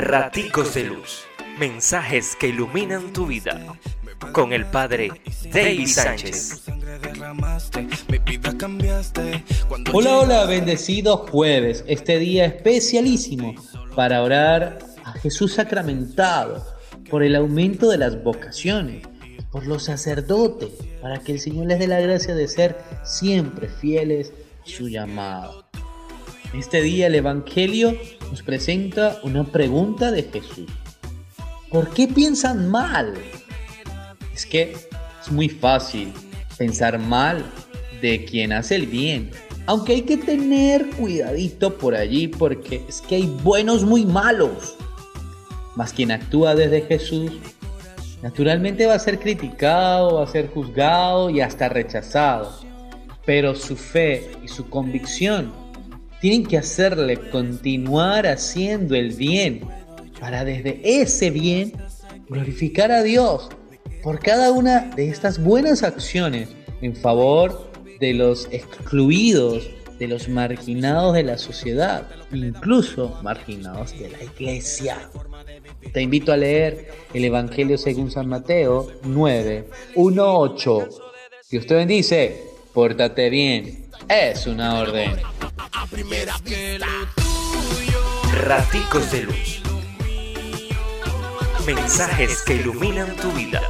Raticos de Luz. Mensajes que iluminan tu vida. Con el Padre David Sánchez. Hola, hola, bendecido jueves. Este día especialísimo para orar a Jesús sacramentado por el aumento de las vocaciones, por los sacerdotes, para que el Señor les dé la gracia de ser siempre fieles a su llamado. Este día el Evangelio nos presenta una pregunta de Jesús. ¿Por qué piensan mal? Es que es muy fácil pensar mal de quien hace el bien. Aunque hay que tener cuidadito por allí porque es que hay buenos muy malos. Mas quien actúa desde Jesús naturalmente va a ser criticado, va a ser juzgado y hasta rechazado. Pero su fe y su convicción tienen que hacerle continuar haciendo el bien para desde ese bien glorificar a Dios por cada una de estas buenas acciones en favor de los excluidos, de los marginados de la sociedad, incluso marginados de la iglesia. Te invito a leer el Evangelio según San Mateo 9, 1, 8. Dios te bendice, pórtate bien, es una orden. Raticos de Luz. Mensajes que iluminan tu vida.